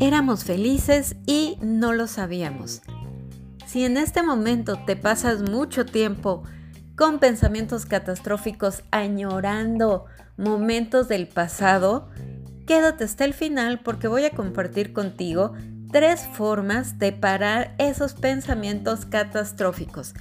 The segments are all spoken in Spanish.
Éramos felices y no lo sabíamos. Si en este momento te pasas mucho tiempo con pensamientos catastróficos añorando momentos del pasado, quédate hasta el final porque voy a compartir contigo tres formas de parar esos pensamientos catastróficos.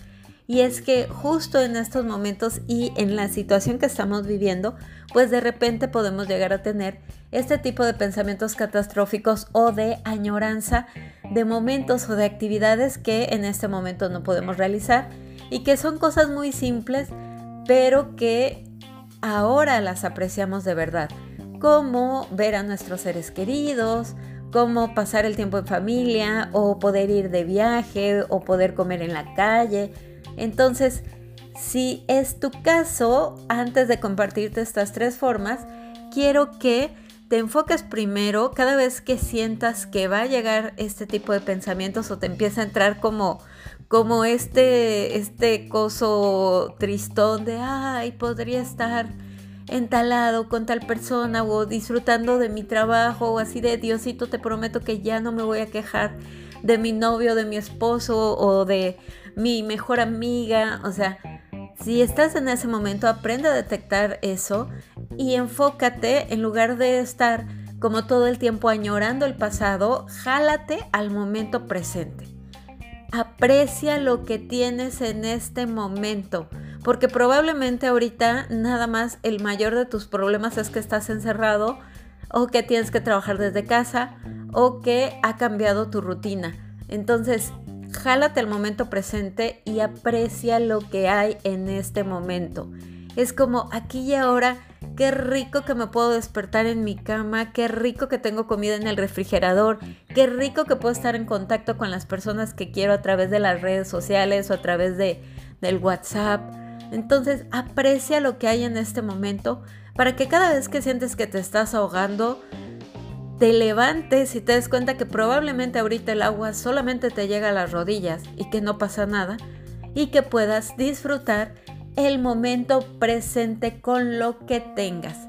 Y es que justo en estos momentos y en la situación que estamos viviendo, pues de repente podemos llegar a tener este tipo de pensamientos catastróficos o de añoranza de momentos o de actividades que en este momento no podemos realizar y que son cosas muy simples, pero que ahora las apreciamos de verdad, como ver a nuestros seres queridos, como pasar el tiempo en familia o poder ir de viaje o poder comer en la calle. Entonces, si es tu caso, antes de compartirte estas tres formas, quiero que te enfoques primero cada vez que sientas que va a llegar este tipo de pensamientos o te empieza a entrar como como este, este coso tristón de, ay, podría estar entalado con tal persona o disfrutando de mi trabajo o así de Diosito, te prometo que ya no me voy a quejar de mi novio, de mi esposo o de mi mejor amiga. O sea, si estás en ese momento, aprende a detectar eso y enfócate en lugar de estar como todo el tiempo añorando el pasado, jálate al momento presente. Aprecia lo que tienes en este momento, porque probablemente ahorita nada más el mayor de tus problemas es que estás encerrado o que tienes que trabajar desde casa o que ha cambiado tu rutina. Entonces, jálate el momento presente y aprecia lo que hay en este momento. Es como aquí y ahora Qué rico que me puedo despertar en mi cama, qué rico que tengo comida en el refrigerador, qué rico que puedo estar en contacto con las personas que quiero a través de las redes sociales o a través de, del WhatsApp. Entonces aprecia lo que hay en este momento para que cada vez que sientes que te estás ahogando, te levantes y te des cuenta que probablemente ahorita el agua solamente te llega a las rodillas y que no pasa nada y que puedas disfrutar el momento presente con lo que tengas.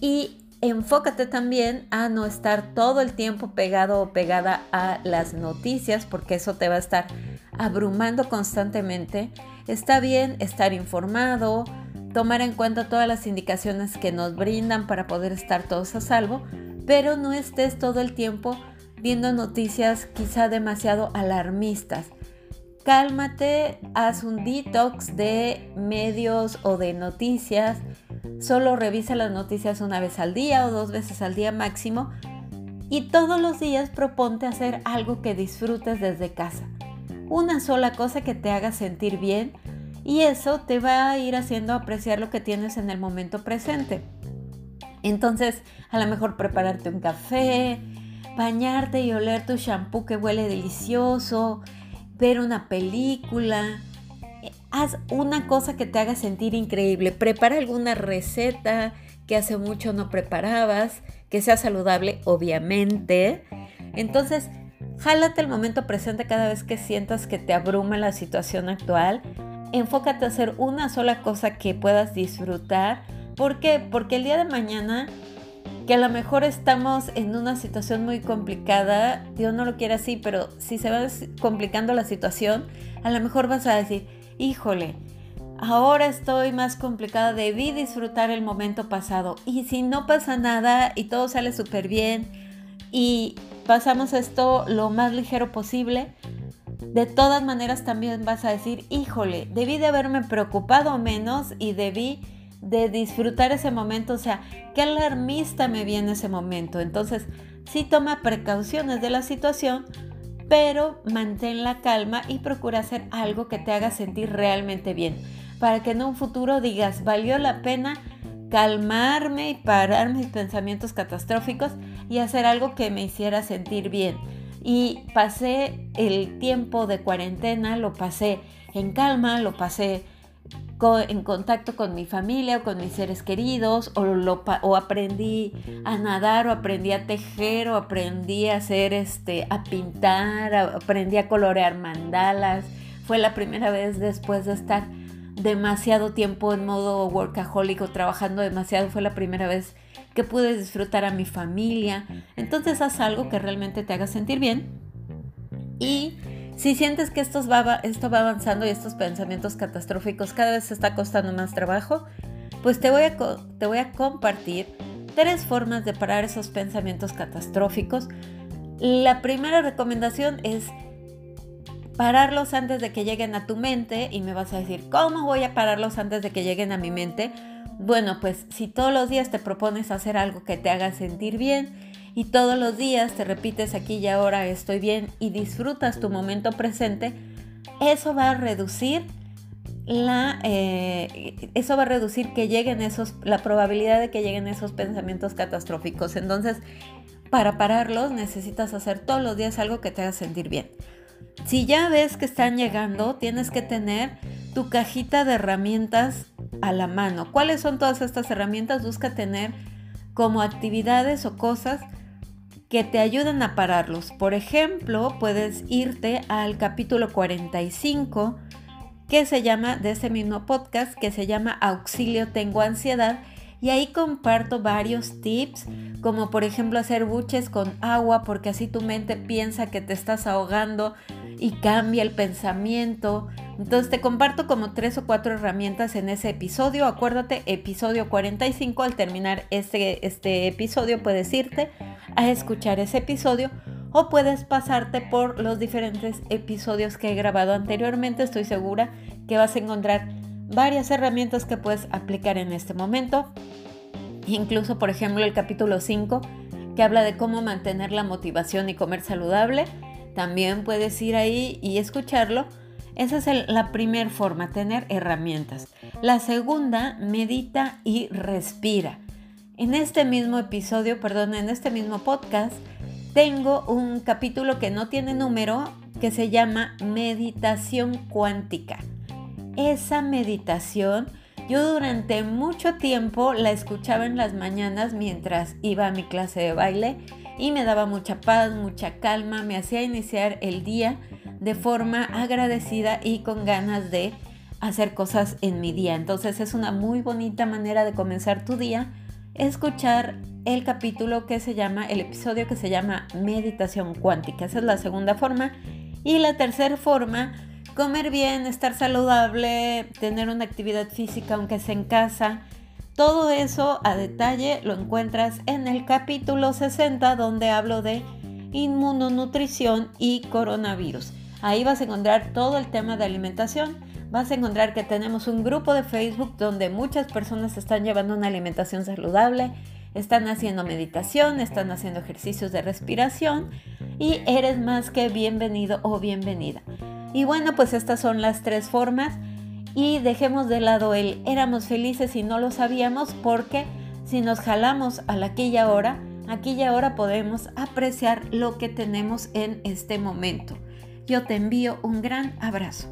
Y enfócate también a no estar todo el tiempo pegado o pegada a las noticias, porque eso te va a estar abrumando constantemente. Está bien estar informado, tomar en cuenta todas las indicaciones que nos brindan para poder estar todos a salvo, pero no estés todo el tiempo viendo noticias quizá demasiado alarmistas cálmate, haz un detox de medios o de noticias, solo revisa las noticias una vez al día o dos veces al día máximo y todos los días proponte hacer algo que disfrutes desde casa. Una sola cosa que te haga sentir bien y eso te va a ir haciendo apreciar lo que tienes en el momento presente. Entonces, a lo mejor prepararte un café, bañarte y oler tu shampoo que huele delicioso, ver una película, haz una cosa que te haga sentir increíble, prepara alguna receta que hace mucho no preparabas, que sea saludable, obviamente. Entonces, jálate el momento presente cada vez que sientas que te abruma la situación actual. Enfócate a hacer una sola cosa que puedas disfrutar. ¿Por qué? Porque el día de mañana que a lo mejor estamos en una situación muy complicada, Dios no lo quiere así, pero si se va complicando la situación, a lo mejor vas a decir, híjole, ahora estoy más complicada, debí disfrutar el momento pasado. Y si no pasa nada y todo sale súper bien y pasamos esto lo más ligero posible, de todas maneras también vas a decir, híjole, debí de haberme preocupado menos y debí de disfrutar ese momento, o sea, qué alarmista me viene ese momento. Entonces, sí toma precauciones de la situación, pero mantén la calma y procura hacer algo que te haga sentir realmente bien, para que en un futuro digas, valió la pena calmarme y parar mis pensamientos catastróficos y hacer algo que me hiciera sentir bien. Y pasé el tiempo de cuarentena, lo pasé en calma, lo pasé en contacto con mi familia o con mis seres queridos, o, lo, o aprendí a nadar, o aprendí a tejer, o aprendí a hacer este, a pintar, aprendí a colorear mandalas. Fue la primera vez después de estar demasiado tiempo en modo workaholic o trabajando demasiado. Fue la primera vez que pude disfrutar a mi familia. Entonces haz algo que realmente te haga sentir bien. Y si sientes que esto va, esto va avanzando y estos pensamientos catastróficos cada vez está costando más trabajo, pues te voy a compartir tres formas de parar esos pensamientos catastróficos. La primera recomendación es pararlos antes de que lleguen a tu mente y me vas a decir, ¿cómo voy a pararlos antes de que lleguen a mi mente? Bueno, pues si todos los días te propones hacer algo que te haga sentir bien y todos los días te repites aquí y ahora estoy bien y disfrutas tu momento presente, eso va a reducir la, eh, eso va a reducir que lleguen esos, la probabilidad de que lleguen esos pensamientos catastróficos. Entonces, para pararlos necesitas hacer todos los días algo que te haga sentir bien. Si ya ves que están llegando, tienes que tener tu cajita de herramientas a la mano. ¿Cuáles son todas estas herramientas? Busca tener como actividades o cosas que te ayuden a pararlos. Por ejemplo, puedes irte al capítulo 45 que se llama de ese mismo podcast que se llama Auxilio tengo ansiedad y ahí comparto varios tips, como por ejemplo hacer buches con agua, porque así tu mente piensa que te estás ahogando y cambia el pensamiento. Entonces te comparto como tres o cuatro herramientas en ese episodio. Acuérdate, episodio 45, al terminar este, este episodio puedes irte a escuchar ese episodio o puedes pasarte por los diferentes episodios que he grabado anteriormente. Estoy segura que vas a encontrar varias herramientas que puedes aplicar en este momento. Incluso, por ejemplo, el capítulo 5 que habla de cómo mantener la motivación y comer saludable. También puedes ir ahí y escucharlo. Esa es la primera forma, tener herramientas. La segunda, medita y respira. En este mismo episodio, perdón, en este mismo podcast, tengo un capítulo que no tiene número que se llama Meditación Cuántica esa meditación yo durante mucho tiempo la escuchaba en las mañanas mientras iba a mi clase de baile y me daba mucha paz, mucha calma, me hacía iniciar el día de forma agradecida y con ganas de hacer cosas en mi día. Entonces es una muy bonita manera de comenzar tu día escuchar el capítulo que se llama, el episodio que se llama Meditación Cuántica. Esa es la segunda forma. Y la tercera forma comer bien, estar saludable, tener una actividad física aunque sea en casa. Todo eso a detalle lo encuentras en el capítulo 60 donde hablo de inmunonutrición y coronavirus. Ahí vas a encontrar todo el tema de alimentación. Vas a encontrar que tenemos un grupo de Facebook donde muchas personas están llevando una alimentación saludable, están haciendo meditación, están haciendo ejercicios de respiración y eres más que bienvenido o bienvenida. Y bueno, pues estas son las tres formas y dejemos de lado el éramos felices y no lo sabíamos porque si nos jalamos a la aquí y ahora, aquí y ahora podemos apreciar lo que tenemos en este momento. Yo te envío un gran abrazo.